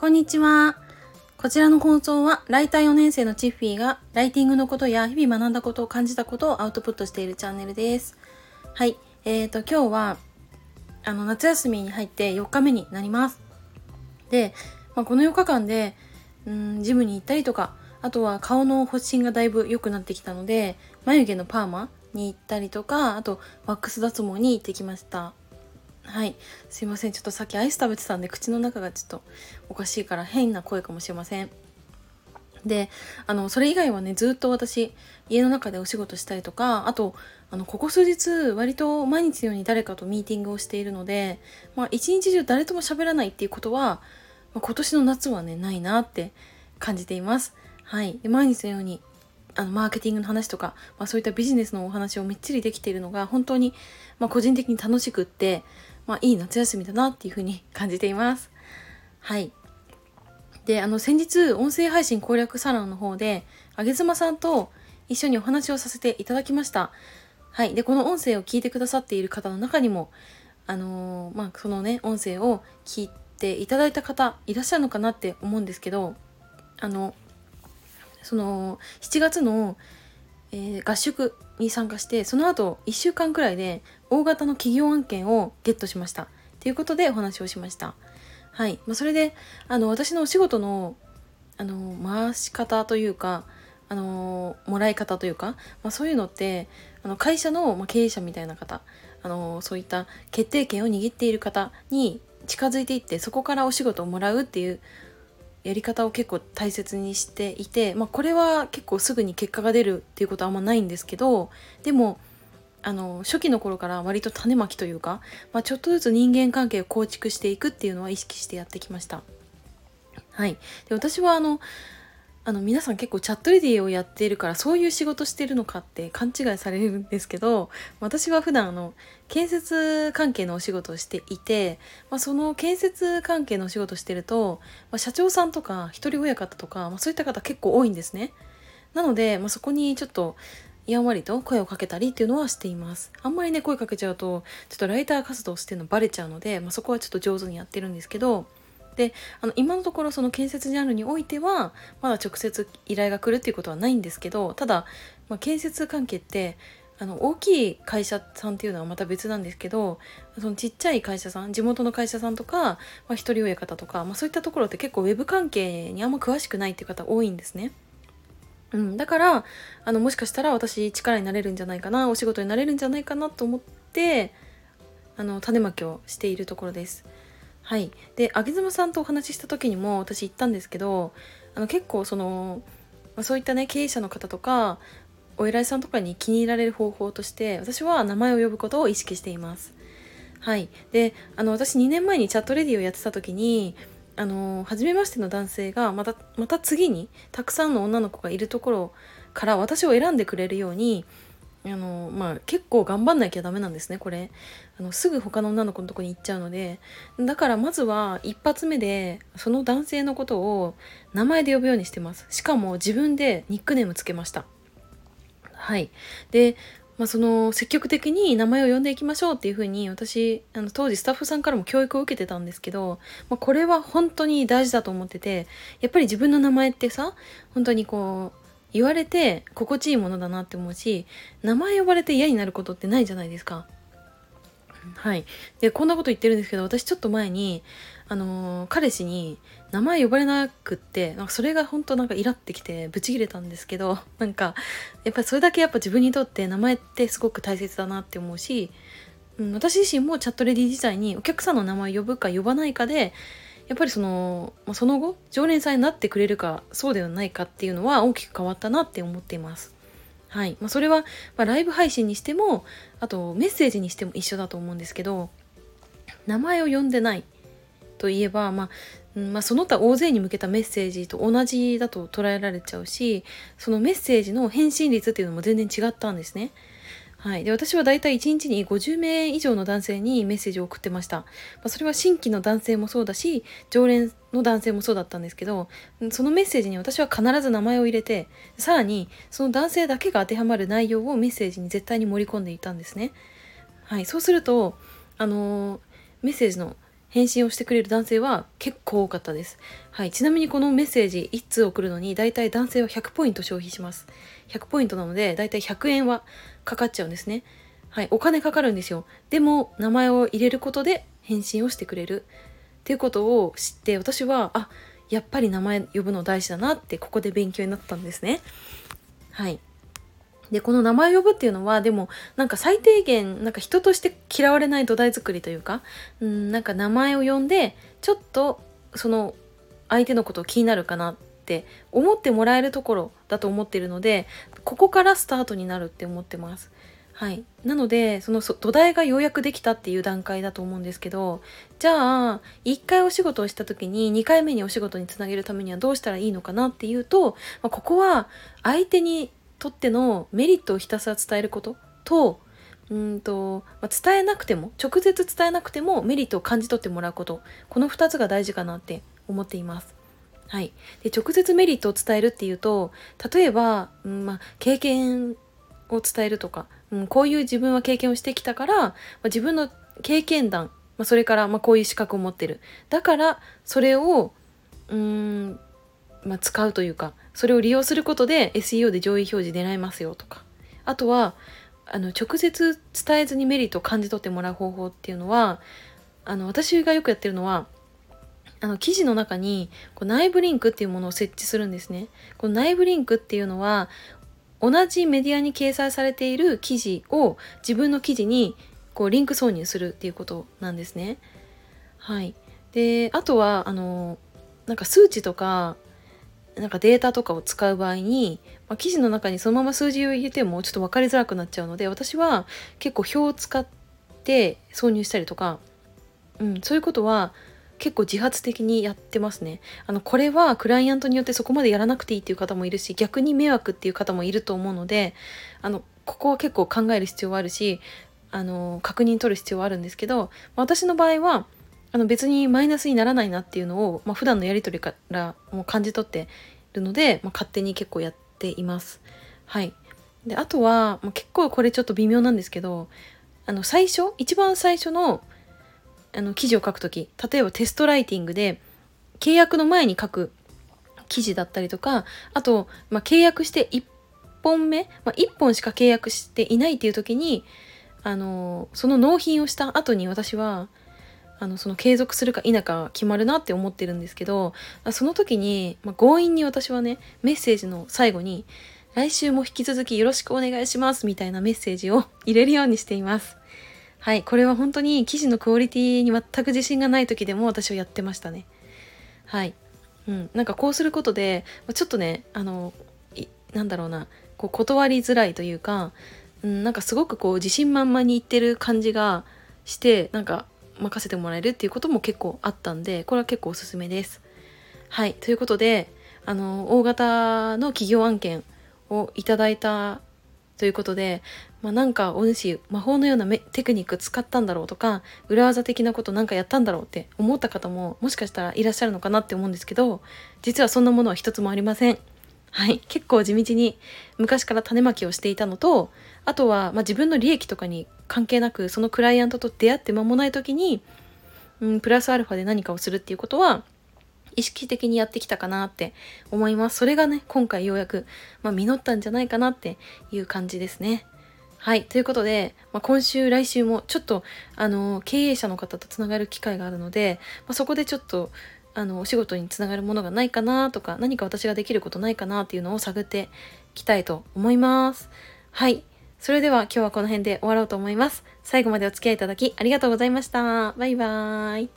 こんにちは。こちらの放送は、ライター4年生のチッフィーが、ライティングのことや日々学んだことを感じたことをアウトプットしているチャンネルです。はい。えーと、今日は、あの、夏休みに入って4日目になります。で、まあ、この4日間で、うん、ジムに行ったりとか、あとは顔の発疹がだいぶ良くなってきたので、眉毛のパーマに行ったりとか、あと、ワックス脱毛に行ってきました。はい。すいません。ちょっとさっきアイス食べてたんで口の中がちょっとおかしいから変な声かもしれません。であのそれ以外はねずっと私家の中でお仕事したりとかあとあのここ数日割と毎日のように誰かとミーティングをしているのでまあ一日中誰とも喋らないっていうことは、まあ、今年の夏はねないなって感じています。はい。で毎日のようにあのマーケティングの話とか、まあ、そういったビジネスのお話をみっちりできているのが本当に、まあ、個人的に楽しくってまあ、いい夏休みだなっていうふうに感じています。はい。で、あの、先日、音声配信攻略サロンの方で、あげずまさんと一緒にお話をさせていただきました。はい。で、この音声を聞いてくださっている方の中にも、あのー、まあ、そのね、音声を聞いていただいた方いらっしゃるのかなって思うんですけど、あの、その、7月の、えー、合宿に参加してその後1週間くらいで大型の企業案件をゲットしました。ということでお話をしました。はい、まあ、それであの私のお仕事のあの回し方というかあのもらい方というか、まあ、そういうのってあの会社の、まあ、経営者みたいな方あのそういった決定権を握っている方に近づいていってそこからお仕事をもらうっていうやり方を結構大切にしていて、まあ、これは結構すぐに結果が出るっていうことはあんまないんですけどでもあの初期の頃から割と種まきというか、まあ、ちょっとずつ人間関係を構築していくっていうのは意識してやってきました。はい、で私はあのあの皆さん結構チャットレディをやっているからそういう仕事してるのかって勘違いされるんですけど私は普段あの建設関係のお仕事をしていて、まあ、その建設関係のお仕事してると、まあ、社長さんとか一人親方とか、まあ、そういった方結構多いんですね。なので、まあ、そこにちょっとやんわりと声をかけたりっていうのはしています。あんまりね声かけちゃうとちょっとライター活動してるのバレちゃうので、まあ、そこはちょっと上手にやってるんですけどであの今のところその建設ジャンルにおいてはまだ直接依頼が来るっていうことはないんですけどただ、まあ、建設関係ってあの大きい会社さんっていうのはまた別なんですけどそのちっちゃい会社さん地元の会社さんとか、まあ、一人親方とか、まあ、そういったところって結構ウェブ関係にあんま詳しくないっていう方多いんですね。うん、だからあのもしかしたら私力になれるんじゃないかなお仕事になれるんじゃないかなと思ってあの種まきをしているところです。はい、であげずまさんとお話しした時にも私言ったんですけどあの結構その、ま、そういったね経営者の方とかお偉いさんとかに気に入られる方法として私は名前を呼ぶことを意識しています。はい、であの私2年前にチャットレディをやってた時にあの初めましての男性がまたまた次にたくさんの女の子がいるところから私を選んでくれるようにあのまあ結構頑張んなきゃダメなんですねこれ。あのすぐ他の女の子のとこに行っちゃうので。だからまずは一発目でその男性のことを名前で呼ぶようにしてます。しかも自分でニックネームつけました。はい。でまあ、その積極的に名前を呼んでいきましょうっていうふうに私あの当時スタッフさんからも教育を受けてたんですけど、まあ、これは本当に大事だと思っててやっぱり自分の名前ってさ本当にこう言われて心地いいものだなって思うし名前呼ばれて嫌になることってないじゃないですか。はい。で、こんなこと言ってるんですけど、私ちょっと前に、あのー、彼氏に名前呼ばれなくって、なんかそれが本当なんかイラってきて、ブチ切れたんですけど、なんか、やっぱりそれだけやっぱ自分にとって名前ってすごく大切だなって思うし、うん、私自身もチャットレディ自体にお客さんの名前呼ぶか呼ばないかで、やっぱりその、まあ、その後常連さんになってくれるかそうではないかっていうのは大きく変わったなって思っています。はいまあ、それは、ま、ライブ配信にしてもあとメッセージにしても一緒だと思うんですけど名前を呼んでないといえば、まあまあ、その他大勢に向けたメッセージと同じだと捉えられちゃうしそのメッセージの返信率っていうのも全然違ったんですね。はい、で私はだいたい1日に50名以上の男性にメッセージを送ってました、まあ、それは新規の男性もそうだし常連の男性もそうだったんですけどそのメッセージに私は必ず名前を入れてさらにその男性だけが当てはまる内容をメッセージに絶対に盛り込んでいたんですね、はい、そうするとあのメッセージの返信をしてくれる男性は結構多かったです。はい。ちなみにこのメッセージ1通送るのに、だいたい男性は100ポイント消費します。100ポイントなので、だいたい100円はかかっちゃうんですね。はい。お金かかるんですよ。でも、名前を入れることで返信をしてくれる。っていうことを知って、私は、あ、やっぱり名前呼ぶの大事だなって、ここで勉強になったんですね。はい。で、この名前を呼ぶっていうのは、でも、なんか最低限、なんか人として嫌われない土台作りというか、うん、なんか名前を呼んで、ちょっと、その、相手のことを気になるかなって思ってもらえるところだと思ってるので、ここからスタートになるって思ってます。はい。なので、その土台がようやくできたっていう段階だと思うんですけど、じゃあ、1回お仕事をした時に2回目にお仕事につなげるためにはどうしたらいいのかなっていうと、まあ、ここは相手にとってのメリットをひたすら伝えること？とうんと、まあ、伝えなくても直接伝えなくてもメリットを感じ取ってもらうこと。この2つが大事かなって思っています。はい、で直接メリットを伝えるっていうと例えば、うんまあ、経験を伝えるとか、うん、こういう自分は経験をしてきたから、まあ、自分の経験談、まあ、それからまこういう資格を持ってる。だからそれをうんまあ、使うというかそれを利用することで SEO で上位表示狙いますよとかあとはあの直接伝えずにメリットを感じ取ってもらう方法っていうのはあの私がよくやってるのはあの記事の中にこう内部リンクっていうものを設置するんですね。この内部リンクっていうのは同じメディアに掲載されている記事を自分の記事にこうリンク挿入するっていうことなんですね。はい。で、あとはあのなんか数値とかなんかデータとかを使う場合に、まあ、記事の中にそのまま数字を入れてもちょっと分かりづらくなっちゃうので私は結構表を使って挿入したりとか、うん、そういうことは結構自発的にやってますね。あのこれはクライアントによってそこまでやらなくていいっていう方もいるし逆に迷惑っていう方もいると思うのであのここは結構考える必要はあるしあの確認取る必要はあるんですけど私の場合はあの別にマイナスにならないなっていうのを、まあ、普段のやり取りからも感じ取ってるので、まあ、勝手に結構やっています。はい。で、あとは、まあ、結構これちょっと微妙なんですけど、あの、最初、一番最初の、あの、記事を書くとき、例えばテストライティングで、契約の前に書く記事だったりとか、あと、まあ、契約して1本目、まあ、1本しか契約していないっていう時に、あの、その納品をした後に私は、あのその継続するか否か決まるなって思ってるんですけどその時に、まあ、強引に私はねメッセージの最後に「来週も引き続きよろしくお願いします」みたいなメッセージを入れるようにしています。はい、これは本当に記事のクオリティに全く自信がない時でも私はやってましたね。はい。うん、なんかこうすることで、ちょっとね、あの、なんだろうな、こう断りづらいというか、うん、なんかすごくこう自信満々に言ってる感じがして、なんか任せてもらえるっていうことも結構あったんでこれは結構おすすめです。はいということであの大型の企業案件をいただいたということで、まあ、なんかお主魔法のようなテクニック使ったんだろうとか裏技的なことなんかやったんだろうって思った方ももしかしたらいらっしゃるのかなって思うんですけど実はそんなものは一つもありません。はい、結構地道に昔から種まきをしていたのとあとは、まあ、自分の利益とかに関係なくそのクライアントと出会って間もない時に、うん、プラスアルファで何かをするっていうことは意識的にやってきたかなって思います。それがね今回ようやく、まあ、実ったんじゃないかなっていう感じですね。はい。ということで、まあ、今週来週もちょっとあの経営者の方とつながる機会があるので、まあ、そこでちょっとあのお仕事につながるものがないかなとか何か私ができることないかなっていうのを探っていきたいと思います。はい。それでは今日はこの辺で終わろうと思います。最後までお付き合いいただきありがとうございました。バイバーイ。